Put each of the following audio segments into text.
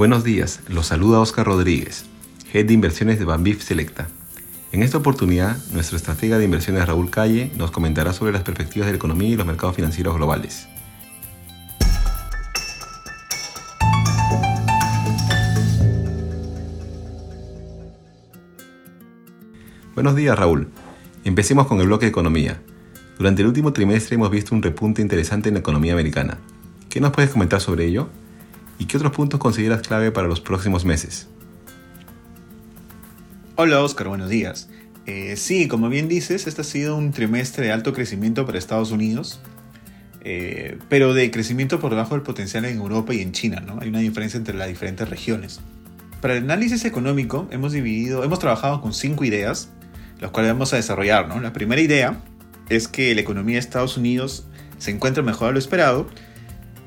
Buenos días, los saluda Oscar Rodríguez, Head de Inversiones de Bambif Selecta. En esta oportunidad, nuestro estratega de inversiones Raúl Calle nos comentará sobre las perspectivas de la economía y los mercados financieros globales. Buenos días Raúl. Empecemos con el bloque de economía. Durante el último trimestre hemos visto un repunte interesante en la economía americana. ¿Qué nos puedes comentar sobre ello? ¿Y qué otros puntos consideras clave para los próximos meses? Hola Oscar, buenos días. Eh, sí, como bien dices, este ha sido un trimestre de alto crecimiento para Estados Unidos, eh, pero de crecimiento por debajo del potencial en Europa y en China, ¿no? Hay una diferencia entre las diferentes regiones. Para el análisis económico hemos dividido, hemos trabajado con cinco ideas, las cuales vamos a desarrollar, ¿no? La primera idea es que la economía de Estados Unidos se encuentra mejor de lo esperado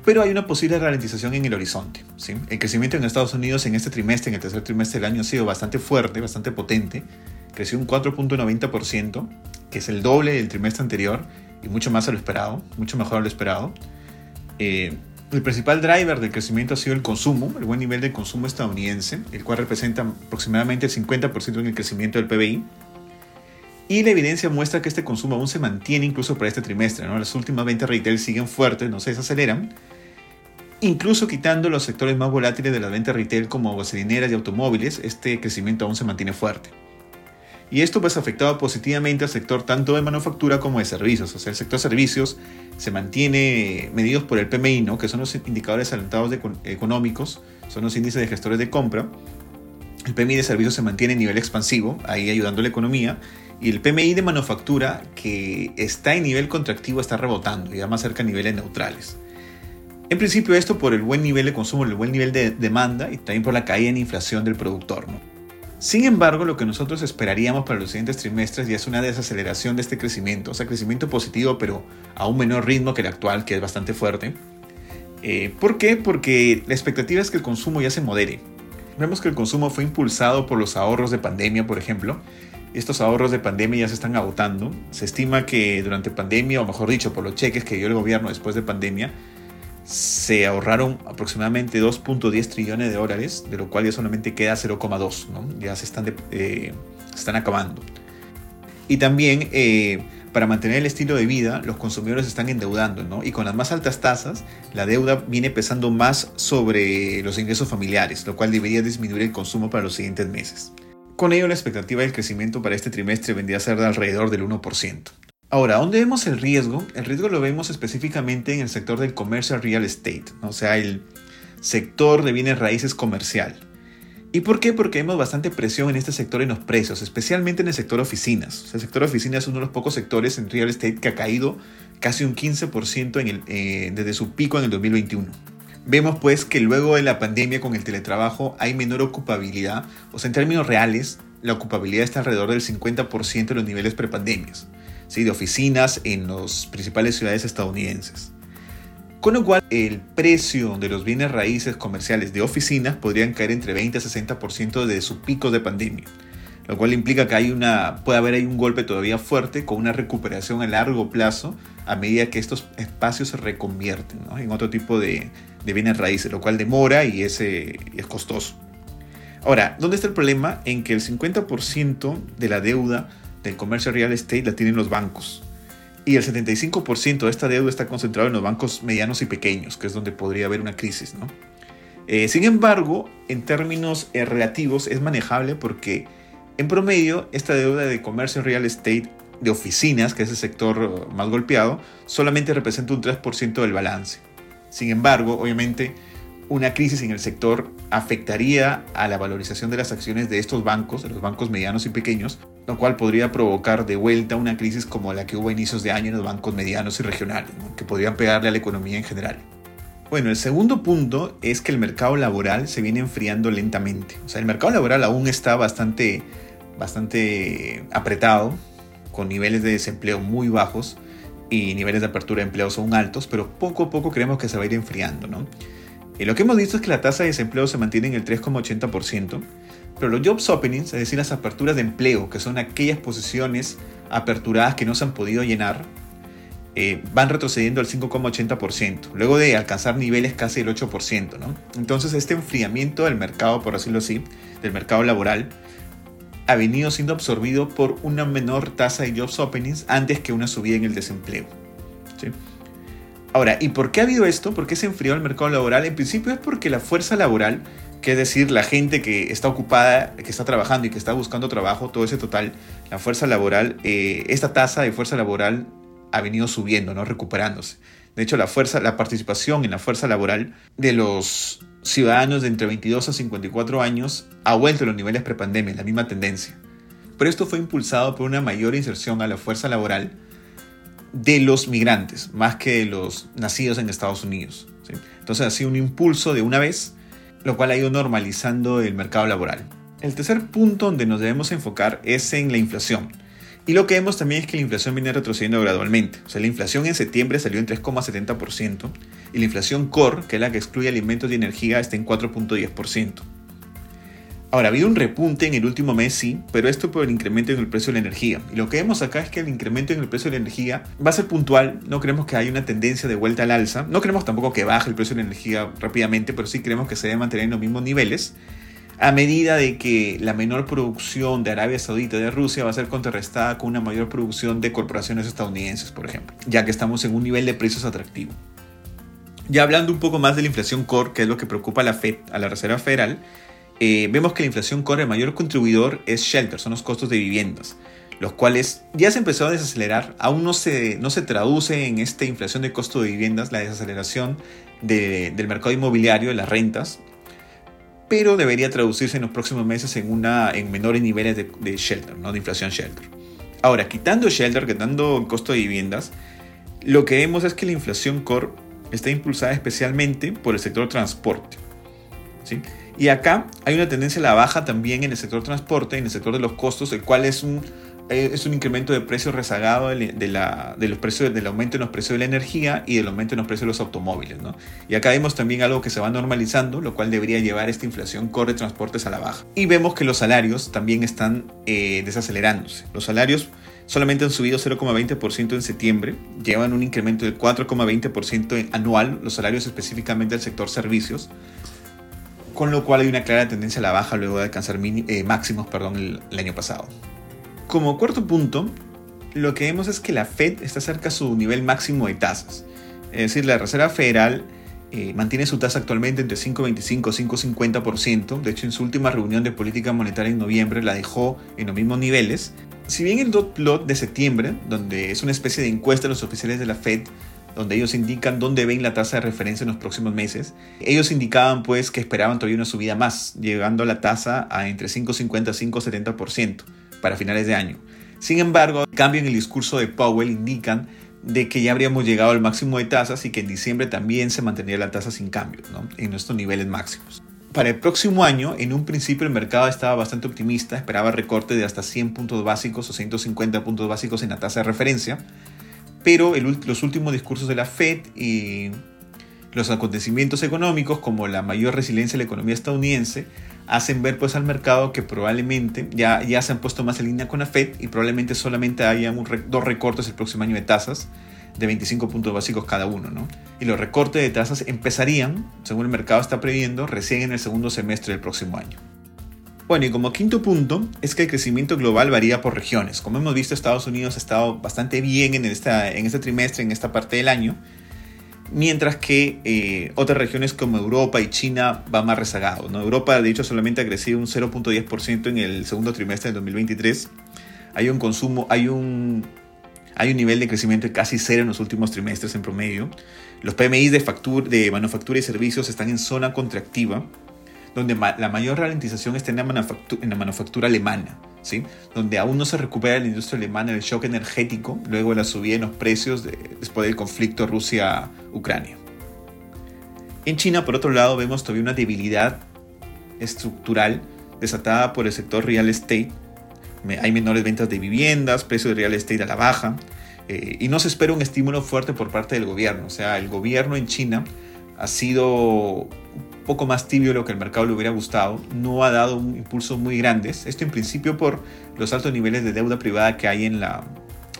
pero hay una posible ralentización en el horizonte. ¿sí? El crecimiento en Estados Unidos en este trimestre, en el tercer trimestre del año, ha sido bastante fuerte, bastante potente. Creció un 4.90%, que es el doble del trimestre anterior y mucho más a lo esperado, mucho mejor a lo esperado. Eh, el principal driver del crecimiento ha sido el consumo, el buen nivel de consumo estadounidense, el cual representa aproximadamente el 50% en el crecimiento del PBI. Y la evidencia muestra que este consumo aún se mantiene incluso para este trimestre. ¿no? Las últimas ventas retail siguen fuertes, no se desaceleran, Incluso quitando los sectores más volátiles de la venta retail como gasolineras y automóviles, este crecimiento aún se mantiene fuerte. Y esto pues afectado positivamente al sector tanto de manufactura como de servicios. O sea, el sector servicios se mantiene medidos por el PMI, ¿no? que son los indicadores alentados económicos, son los índices de gestores de compra. El PMI de servicios se mantiene en nivel expansivo, ahí ayudando a la economía. Y el PMI de manufactura, que está en nivel contractivo, está rebotando y ya más cerca a niveles neutrales. En principio esto por el buen nivel de consumo, el buen nivel de demanda y también por la caída en inflación del productor. Sin embargo, lo que nosotros esperaríamos para los siguientes trimestres ya es una desaceleración de este crecimiento, o sea, crecimiento positivo pero a un menor ritmo que el actual, que es bastante fuerte. Eh, ¿Por qué? Porque la expectativa es que el consumo ya se modere. Vemos que el consumo fue impulsado por los ahorros de pandemia, por ejemplo. Estos ahorros de pandemia ya se están agotando. Se estima que durante pandemia, o mejor dicho, por los cheques que dio el gobierno después de pandemia, se ahorraron aproximadamente 2.10 trillones de dólares, de lo cual ya solamente queda 0,2, ¿no? ya se están, eh, están acabando. Y también eh, para mantener el estilo de vida, los consumidores están endeudando, ¿no? y con las más altas tasas, la deuda viene pesando más sobre los ingresos familiares, lo cual debería disminuir el consumo para los siguientes meses. Con ello, la expectativa del crecimiento para este trimestre vendría a ser de alrededor del 1%. Ahora, ¿dónde vemos el riesgo? El riesgo lo vemos específicamente en el sector del commercial real estate, o sea, el sector de bienes raíces comercial. ¿Y por qué? Porque vemos bastante presión en este sector en los precios, especialmente en el sector oficinas. el sector oficinas es uno de los pocos sectores en real estate que ha caído casi un 15% en eh, desde su pico en el 2021. Vemos pues que luego de la pandemia con el teletrabajo hay menor ocupabilidad, o sea, en términos reales, la ocupabilidad está alrededor del 50% de los niveles prepandemias de oficinas en las principales ciudades estadounidenses. Con lo cual, el precio de los bienes raíces comerciales de oficinas podrían caer entre 20 a 60% de su pico de pandemia, lo cual implica que hay una, puede haber ahí un golpe todavía fuerte con una recuperación a largo plazo a medida que estos espacios se reconvierten en otro tipo de, bienes raíces, lo cual demora y es, eh, es costoso. Ahora, ¿dónde está el problema? En que el 50% de la deuda del comercio real estate la tienen los bancos. Y el 75% de esta deuda está concentrado en los bancos medianos y pequeños, que es donde podría haber una crisis. Eh, sin embargo, en términos eh, relativos es manejable porque en promedio esta deuda de comercio real estate de oficinas, que es el sector más golpeado, solamente representa un 3% del balance. Sin embargo, obviamente, una crisis en el sector afectaría a la valorización de las acciones de estos bancos, de los bancos medianos y pequeños, lo cual podría provocar de vuelta una crisis como la que hubo a inicios de año en los bancos medianos y regionales, que podrían pegarle a la economía en general. Bueno, el segundo punto es que el mercado laboral se viene enfriando lentamente. O sea, el mercado laboral aún está bastante, bastante apretado, con niveles de desempleo muy bajos y niveles de apertura de empleo son altos, pero poco a poco creemos que se va a ir enfriando, ¿no? Y lo que hemos visto es que la tasa de desempleo se mantiene en el 3,80%, pero los jobs openings, es decir, las aperturas de empleo, que son aquellas posiciones aperturadas que no se han podido llenar, eh, van retrocediendo al 5,80%, luego de alcanzar niveles casi del 8%. ¿no? Entonces este enfriamiento del mercado, por decirlo así, del mercado laboral, ha venido siendo absorbido por una menor tasa de jobs openings antes que una subida en el desempleo. Ahora, ¿y por qué ha habido esto? ¿Por qué se enfrió el mercado laboral? En principio es porque la fuerza laboral, que es decir, la gente que está ocupada, que está trabajando y que está buscando trabajo, todo ese total, la fuerza laboral, eh, esta tasa de fuerza laboral ha venido subiendo, ¿no? recuperándose. De hecho, la, fuerza, la participación en la fuerza laboral de los ciudadanos de entre 22 a 54 años ha vuelto a los niveles prepandemia, la misma tendencia. Pero esto fue impulsado por una mayor inserción a la fuerza laboral de los migrantes, más que de los nacidos en Estados Unidos. Entonces ha sido un impulso de una vez, lo cual ha ido normalizando el mercado laboral. El tercer punto donde nos debemos enfocar es en la inflación. Y lo que vemos también es que la inflación viene retrocediendo gradualmente. O sea, la inflación en septiembre salió en 3,70% y la inflación core, que es la que excluye alimentos y energía, está en 4,10%. Ahora, ha habido un repunte en el último mes, sí, pero esto por el incremento en el precio de la energía. Y lo que vemos acá es que el incremento en el precio de la energía va a ser puntual, no creemos que haya una tendencia de vuelta al alza, no creemos tampoco que baje el precio de la energía rápidamente, pero sí creemos que se debe mantener en los mismos niveles a medida de que la menor producción de Arabia Saudita y de Rusia va a ser contrarrestada con una mayor producción de corporaciones estadounidenses, por ejemplo, ya que estamos en un nivel de precios atractivo. Ya hablando un poco más de la inflación core, que es lo que preocupa a la Fed, a la Reserva Federal, eh, vemos que la inflación core, el mayor contribuidor es shelter, son los costos de viviendas, los cuales ya se empezó a desacelerar, aún no se, no se traduce en esta inflación de costo de viviendas, la desaceleración del mercado inmobiliario, de las rentas, pero debería traducirse en los próximos meses en, una, en menores niveles de, shelter, ¿no? de inflación shelter. Ahora, quitando shelter, quitando el costo de viviendas, lo que vemos es que la inflación core está impulsada especialmente por el sector transporte. ¿sí? Y acá hay una tendencia a la baja también en el sector transporte, en el sector de los costos, el cual es un es un incremento de precios rezagado de, de, los precios, del aumento en los precios de la energía y del aumento en los precios de los automóviles. Y acá vemos también algo que se va normalizando, lo cual debería llevar esta inflación corre transportes a la baja. Y vemos que los salarios también están eh, desacelerándose. Los salarios solamente han subido 0,20% en septiembre, llevan un incremento del 4,20% anual, los salarios específicamente del sector servicios, con lo cual hay una clara tendencia a la baja luego de alcanzar eh, máximos perdón, el año pasado. Como cuarto punto, lo que vemos es que la Fed está cerca a su nivel máximo de tasas. Es decir, la Reserva Federal eh, mantiene su tasa actualmente entre 5,25 y 5,50%. De hecho, en su última reunión de política monetaria en noviembre la dejó en los mismos niveles. Si bien el dot plot de septiembre, donde es una especie de encuesta de los oficiales de la Fed, donde ellos indican dónde ven la tasa de referencia en los próximos meses, ellos indicaban pues que esperaban todavía una subida más, llegando a la tasa a entre 5,50 y 5,70% para finales de año. Sin embargo, el cambio en el discurso de Powell indican de que ya habríamos llegado al máximo de tasas y que en diciembre también se mantendría la tasa sin cambio, en nuestros niveles máximos. Para el próximo año, en un principio el mercado estaba bastante optimista, esperaba recorte de hasta 100 puntos básicos o 150 puntos básicos en la tasa de referencia, pero los últimos discursos de la Fed y los acontecimientos económicos, como la mayor resiliencia de la economía estadounidense, hacen ver pues al mercado que probablemente ya, ya se han puesto más en línea con la Fed y probablemente solamente haya dos recortes el próximo año de tasas de 25 puntos básicos cada uno. ¿no? Y los recortes de tasas empezarían, según el mercado está previendo, recién en el segundo semestre del próximo año. Bueno, y como quinto punto es que el crecimiento global varía por regiones. Como hemos visto, Estados Unidos ha estado bastante bien en, esta, en este trimestre, en esta parte del año, mientras que eh, otras regiones como Europa y China van más rezagados. ¿no? Europa, de hecho, solamente ha crecido un 0.10% en el segundo trimestre de 2023. Hay un consumo, hay un, hay un nivel de crecimiento de casi cero en los últimos trimestres en promedio. Los PMI de, de manufactura y servicios están en zona contractiva donde la mayor ralentización está en la, manufactura, en la manufactura alemana, ¿sí? donde aún no se recupera la industria alemana del shock energético luego de la subida en los precios después del conflicto Rusia-Ucrania. En China, por otro lado, vemos todavía una debilidad estructural desatada por el sector real estate. Hay menores ventas de viviendas, precios de real estate a la baja, eh, y no se espera un estímulo fuerte por parte del gobierno. O sea, el gobierno en China ha sido poco más tibio lo que el mercado le hubiera gustado, no ha dado un impulso muy grande. Esto en principio por los altos niveles de deuda privada que hay en, la,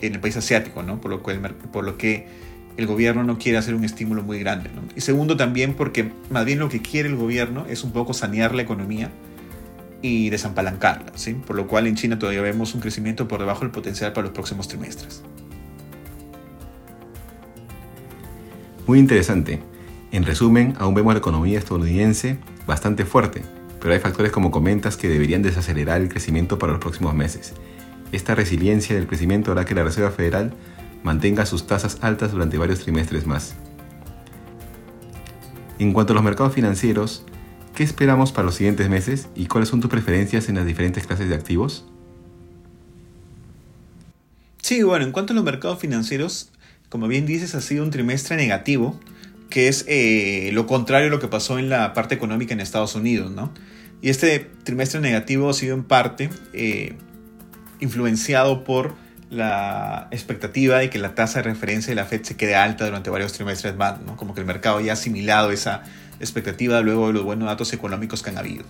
en el país asiático, ¿no? Por lo, el, por lo que el gobierno no quiere hacer un estímulo muy grande. Y segundo también porque más bien lo que quiere el gobierno es un poco sanear la economía y desampalancarla, ¿sí? Por lo cual en China todavía vemos un crecimiento por debajo del potencial para los próximos trimestres. Muy interesante. En resumen, aún vemos la economía estadounidense bastante fuerte, pero hay factores como comentas que deberían desacelerar el crecimiento para los próximos meses. Esta resiliencia del crecimiento hará que la Reserva Federal mantenga sus tasas altas durante varios trimestres más. En cuanto a los mercados financieros, ¿qué esperamos para los siguientes meses y cuáles son tus preferencias en las diferentes clases de activos? Sí, bueno, en cuanto a los mercados financieros, como bien dices, ha sido un trimestre negativo, que es eh, lo contrario a lo que pasó en la parte económica en Estados Unidos, ¿no? Y este trimestre negativo ha sido en parte eh, influenciado por la expectativa de que la tasa de referencia de la Fed se quede alta durante varios trimestres más, ¿no? Como que el mercado ya ha asimilado esa expectativa luego de los buenos datos económicos que han habido.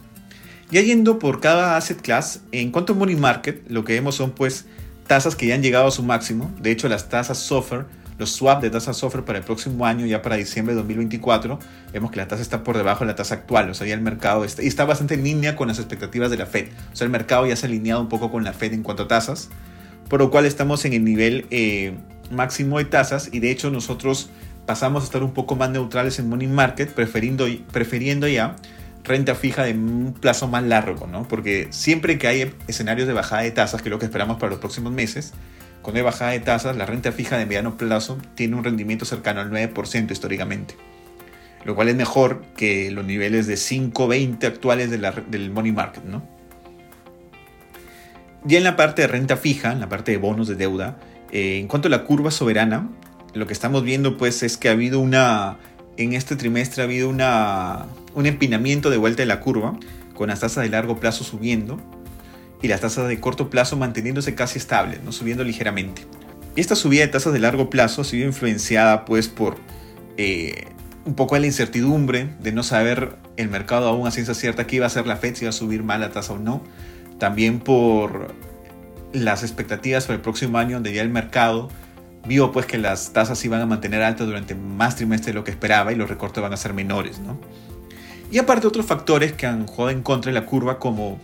Ya yendo por cada asset class, en cuanto a money market, lo que vemos son pues tasas que ya han llegado a su máximo. De hecho, las tasas SOFR los swaps de tasa SOFR para el próximo año, ya para diciembre de 2024, vemos que la tasa está por debajo de la tasa actual, o sea, ya el mercado está, y está bastante en línea con las expectativas de la Fed. O sea, el mercado ya se ha alineado un poco con la Fed en cuanto a tasas, por lo cual estamos en el nivel eh, máximo de tasas y de hecho nosotros pasamos a estar un poco más neutrales en money market, preferiendo, prefiriendo ya renta fija de un plazo más largo, ¿no? Porque siempre que hay escenarios de bajada de tasas, que es lo que esperamos para los próximos meses, con la bajada de tasas, la renta fija de mediano plazo tiene un rendimiento cercano al 9% históricamente, lo cual es mejor que los niveles de 5-20 actuales del money market. ¿no? Ya en la parte de renta fija, en la parte de bonos de deuda, eh, en cuanto a la curva soberana, lo que estamos viendo pues es que ha habido una, en este trimestre ha habido una, un empinamiento de vuelta de la curva, con las tasas de largo plazo subiendo, y las tasas de corto plazo manteniéndose casi estables, ¿no? subiendo ligeramente. Y esta subida de tasas de largo plazo ha sido influenciada pues por eh, un poco de la incertidumbre de no saber el mercado aún a ciencia cierta qué iba a hacer la Fed, si iba a subir más la tasa o no. También por las expectativas para el próximo año donde ya el mercado vio pues que las tasas iban a mantener altas durante más trimestres de lo que esperaba y los recortes van a ser menores, ¿no? Y aparte otros factores que han jugado en contra de la curva como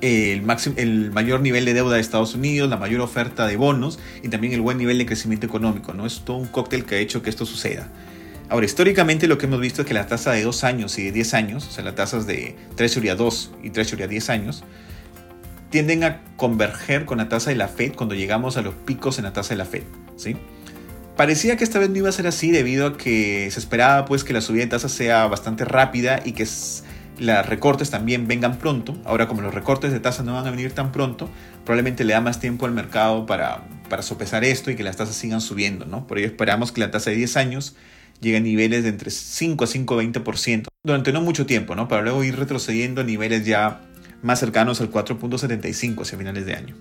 el, máximo, el mayor nivel de deuda de Estados Unidos, la mayor oferta de bonos y también el buen nivel de crecimiento económico. ¿no? Es todo un cóctel que ha hecho que esto suceda. Ahora, históricamente lo que hemos visto es que la tasa de 2 años y de 10 años, o sea, las tasas de Treasury a 2 y Treasury a 10 años, tienden a converger con la tasa de la Fed cuando llegamos a los picos en la tasa de la Fed. ¿sí? Parecía que esta vez no iba a ser así debido a que se esperaba pues, que la subida de tasas sea bastante rápida y que los recortes también vengan pronto. Ahora como los recortes de tasas no van a venir tan pronto, probablemente le da más tiempo al mercado para, para sopesar esto y que las tasas sigan subiendo. ¿no? Por ello esperamos que la tasa de 10 años llegue a niveles de entre 5 a 5,20% durante no mucho tiempo, ¿no? para luego ir retrocediendo a niveles ya más cercanos al 4.75 hacia finales de año.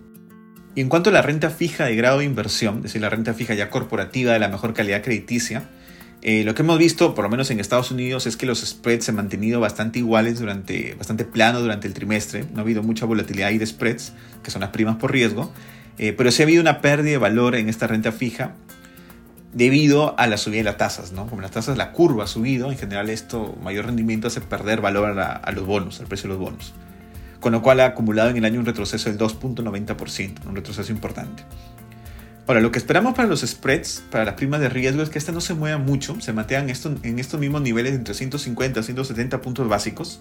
Y en cuanto a la renta fija de grado de inversión, es decir, la renta fija ya corporativa de la mejor calidad crediticia, eh, lo que hemos visto, por lo menos en Estados Unidos, es que los spreads se han mantenido bastante iguales, durante, bastante plano durante el trimestre. No ha habido mucha volatilidad ahí de spreads, que son las primas por riesgo. Eh, pero sí ha habido una pérdida de valor en esta renta fija debido a la subida de las tasas. ¿no? Como las tasas, la curva ha subido, en general esto, mayor rendimiento hace perder valor a, a los bonos, al precio de los bonos. Con lo cual ha acumulado en el año un retroceso del 2.90%, un retroceso importante. Ahora, lo que esperamos para los spreads, para las primas de riesgo, es que esta no se mueva mucho, se mantengan esto, en estos mismos niveles entre 150 y 170 puntos básicos.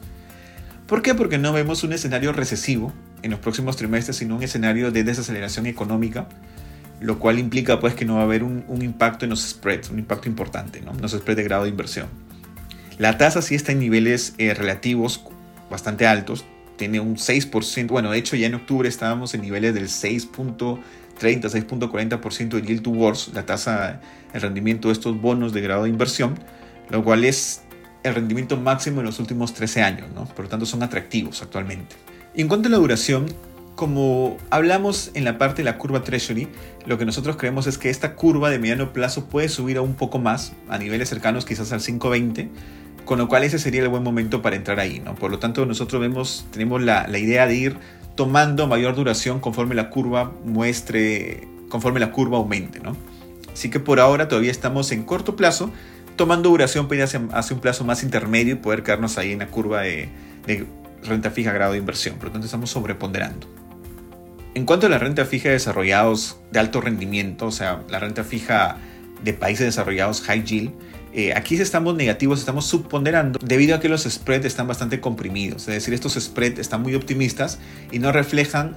¿Por qué? Porque no vemos un escenario recesivo en los próximos trimestres, sino un escenario de desaceleración económica, lo cual implica pues que no va a haber un, impacto en los spreads, un impacto importante, ¿no? los spreads de grado de inversión. La tasa sí está en niveles eh, relativos bastante altos, tiene un 6%, bueno, de hecho ya en octubre estábamos en niveles del 6. 30, 6.40% de yield to worst, la tasa, el rendimiento de estos bonos de grado de inversión, lo cual es el rendimiento máximo en los últimos 13 años, ¿no? por lo tanto son atractivos actualmente. Y en cuanto a la duración, como hablamos en la parte de la curva Treasury, lo que nosotros creemos es que esta curva de mediano plazo puede subir a un poco más, a niveles cercanos quizás al 520, con lo cual ese sería el buen momento para entrar ahí. ¿no? Por lo tanto, nosotros vemos, tenemos la, la idea de ir tomando mayor duración conforme la curva muestre conforme la curva aumente. ¿no? Así que por ahora todavía estamos en corto plazo, tomando duración para ir hacia, un plazo más intermedio y poder quedarnos ahí en la curva de, de renta fija grado de inversión. Por lo tanto, estamos sobreponderando. En cuanto a la renta fija de desarrollados de alto rendimiento, o sea, la renta fija de países desarrollados high yield, eh, aquí estamos negativos, estamos subponderando debido a que los spreads están bastante comprimidos. Es decir, estos spreads están muy optimistas y no reflejan,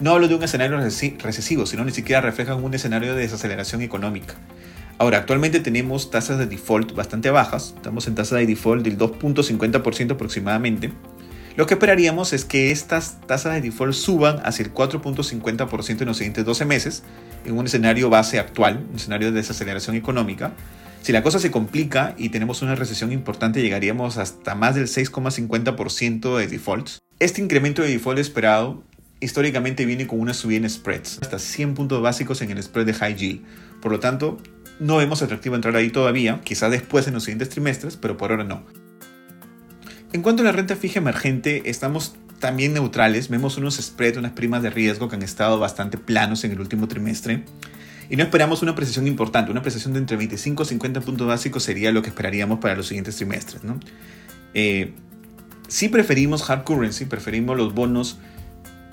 no hablo de un escenario recesivo, sino ni siquiera reflejan un escenario de desaceleración económica. Ahora, actualmente tenemos tasas de default bastante bajas, estamos en tasa de default del 2.50% aproximadamente. Lo que esperaríamos es que estas tasas de default suban hacia el 4.50% en los siguientes 12 meses, en un escenario base actual, un escenario de desaceleración económica, si la cosa se complica y tenemos una recesión importante, llegaríamos hasta más del 6,50% de defaults. Este incremento de default esperado históricamente viene con una subida en spreads, hasta 100 puntos básicos en el spread de high yield. Por lo tanto, no vemos atractivo entrar ahí todavía, quizá después en los siguientes trimestres, pero por ahora no. En cuanto a la renta fija emergente, estamos también neutrales, vemos unos spreads, unas primas de riesgo que han estado bastante planos en el último trimestre. Y no esperamos una apreciación importante, una apreciación de entre 25 y 50 puntos básicos sería lo que esperaríamos para los siguientes trimestres. ¿no? Eh, sí preferimos hard currency, preferimos los bonos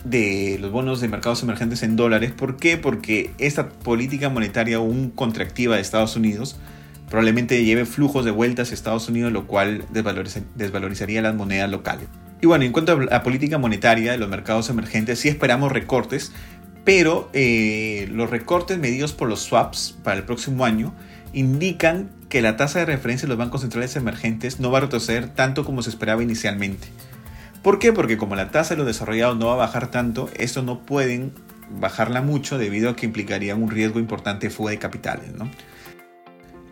de los bonos de mercados emergentes en dólares. ¿Por qué? Porque esta política monetaria aún contractiva de Estados Unidos probablemente lleve flujos de vuelta hacia Estados Unidos, lo cual desvalorizaría las monedas locales. Y bueno, en cuanto a la política monetaria de los mercados emergentes, sí esperamos recortes, pero eh, los recortes medidos por los swaps para el próximo año indican que la tasa de referencia de los bancos centrales emergentes no va a retroceder tanto como se esperaba inicialmente. ¿Por qué? Porque como la tasa de los desarrollados no va a bajar tanto, estos no pueden bajarla mucho debido a que implicaría un riesgo importante de fuga de capitales.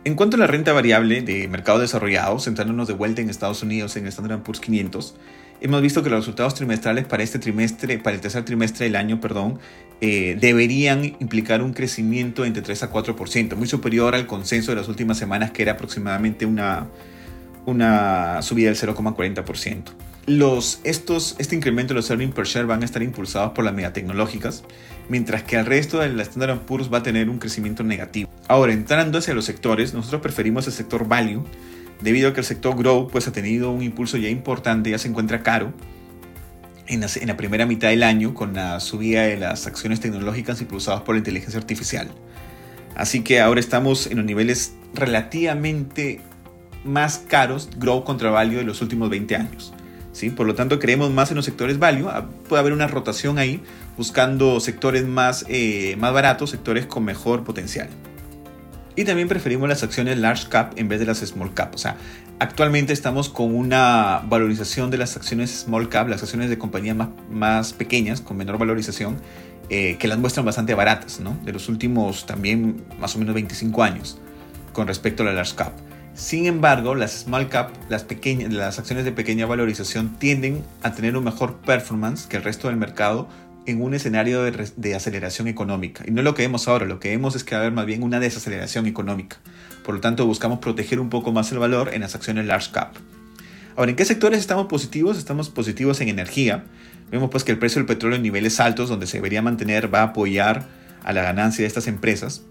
En cuanto a la renta variable de mercados desarrollados, centrándonos de vuelta en Estados Unidos en el Standard Poor's 500, hemos visto que los resultados trimestrales para este trimestre, para el tercer trimestre del año, perdón, eh, deberían implicar un crecimiento entre 3 a 4%, muy superior al consenso de las últimas semanas, que era aproximadamente una, una subida del 0,40%. Los, estos, este incremento de los earnings per share van a estar impulsados por las megatecnológicas, mientras que el resto de la Standard Poor's va a tener un crecimiento negativo. Ahora, entrando hacia los sectores, nosotros preferimos el sector value, debido a que el sector grow pues, ha tenido un impulso ya importante, ya se encuentra caro, en la, primera mitad del año con la subida de las acciones tecnológicas impulsadas por la inteligencia artificial. Así que ahora estamos en los niveles relativamente más caros, grow contra value, de los últimos 20 años. ¿sí? Por lo tanto, creemos más en los sectores value. Ah, puede haber una rotación ahí, buscando sectores más, eh, más baratos, sectores con mejor potencial. Y también preferimos las acciones large cap en vez de las small cap. O sea, actualmente estamos con una valorización de las acciones small cap, las acciones de compañías más, más pequeñas, con menor valorización, eh, que las muestran bastante baratas, ¿no? De los últimos también más o menos 25 años con respecto a la large cap. Sin embargo, las small cap, las, pequeñas, las acciones de pequeña valorización tienden a tener un mejor performance que el resto del mercado en un escenario de, aceleración económica. Y no lo que vemos ahora, lo que vemos es que va a haber más bien una desaceleración económica. Por lo tanto, buscamos proteger un poco más el valor en las acciones large cap. Ahora, ¿en qué sectores estamos positivos? Estamos positivos en energía. Vemos pues que el precio del petróleo en niveles altos, donde se debería mantener, va a apoyar a la ganancia de estas empresas.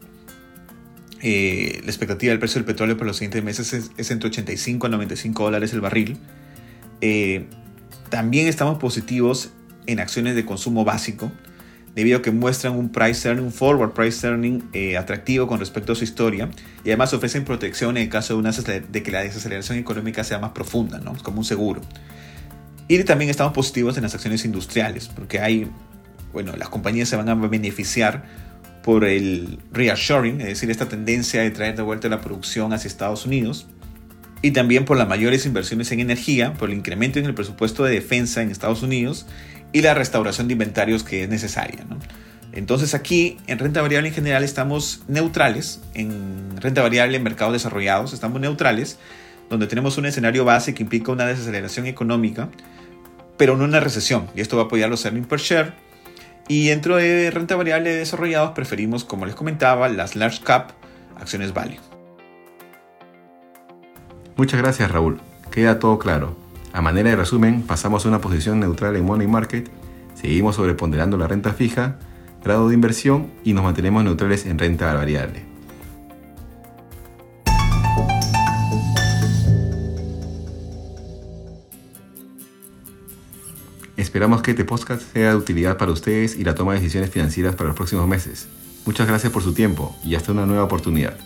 Eh, la expectativa del precio del petróleo para los siguientes meses es, entre 85 a 95 dólares el barril. Eh, también estamos positivos en acciones de consumo básico, debido a que muestran un price earning, forward price earning eh, atractivo con respecto a su historia y además ofrecen protección en el caso de, una, de que la desaceleración económica sea más profunda, ¿no? como un seguro. Y también estamos positivos en las acciones industriales, porque hay, bueno, las compañías se van a beneficiar por el reassuring, es decir, esta tendencia de traer de vuelta la producción hacia Estados Unidos, y también por las mayores inversiones en energía, por el incremento en el presupuesto de defensa en Estados Unidos y la restauración de inventarios que es necesaria. Entonces aquí en renta variable en general estamos neutrales, en renta variable en mercados desarrollados estamos neutrales, donde tenemos un escenario base que implica una desaceleración económica, pero no una recesión, y esto va a apoyar los earnings per share. Y dentro de renta variable desarrollados preferimos, como les comentaba, las large cap, acciones value. Muchas gracias Raúl, queda todo claro. A manera de resumen, pasamos a una posición neutral en Money Market, seguimos sobreponderando la renta fija, grado de inversión y nos mantenemos neutrales en renta variable. Esperamos que este podcast sea de utilidad para ustedes y la toma de decisiones financieras para los próximos meses. Muchas gracias por su tiempo y hasta una nueva oportunidad.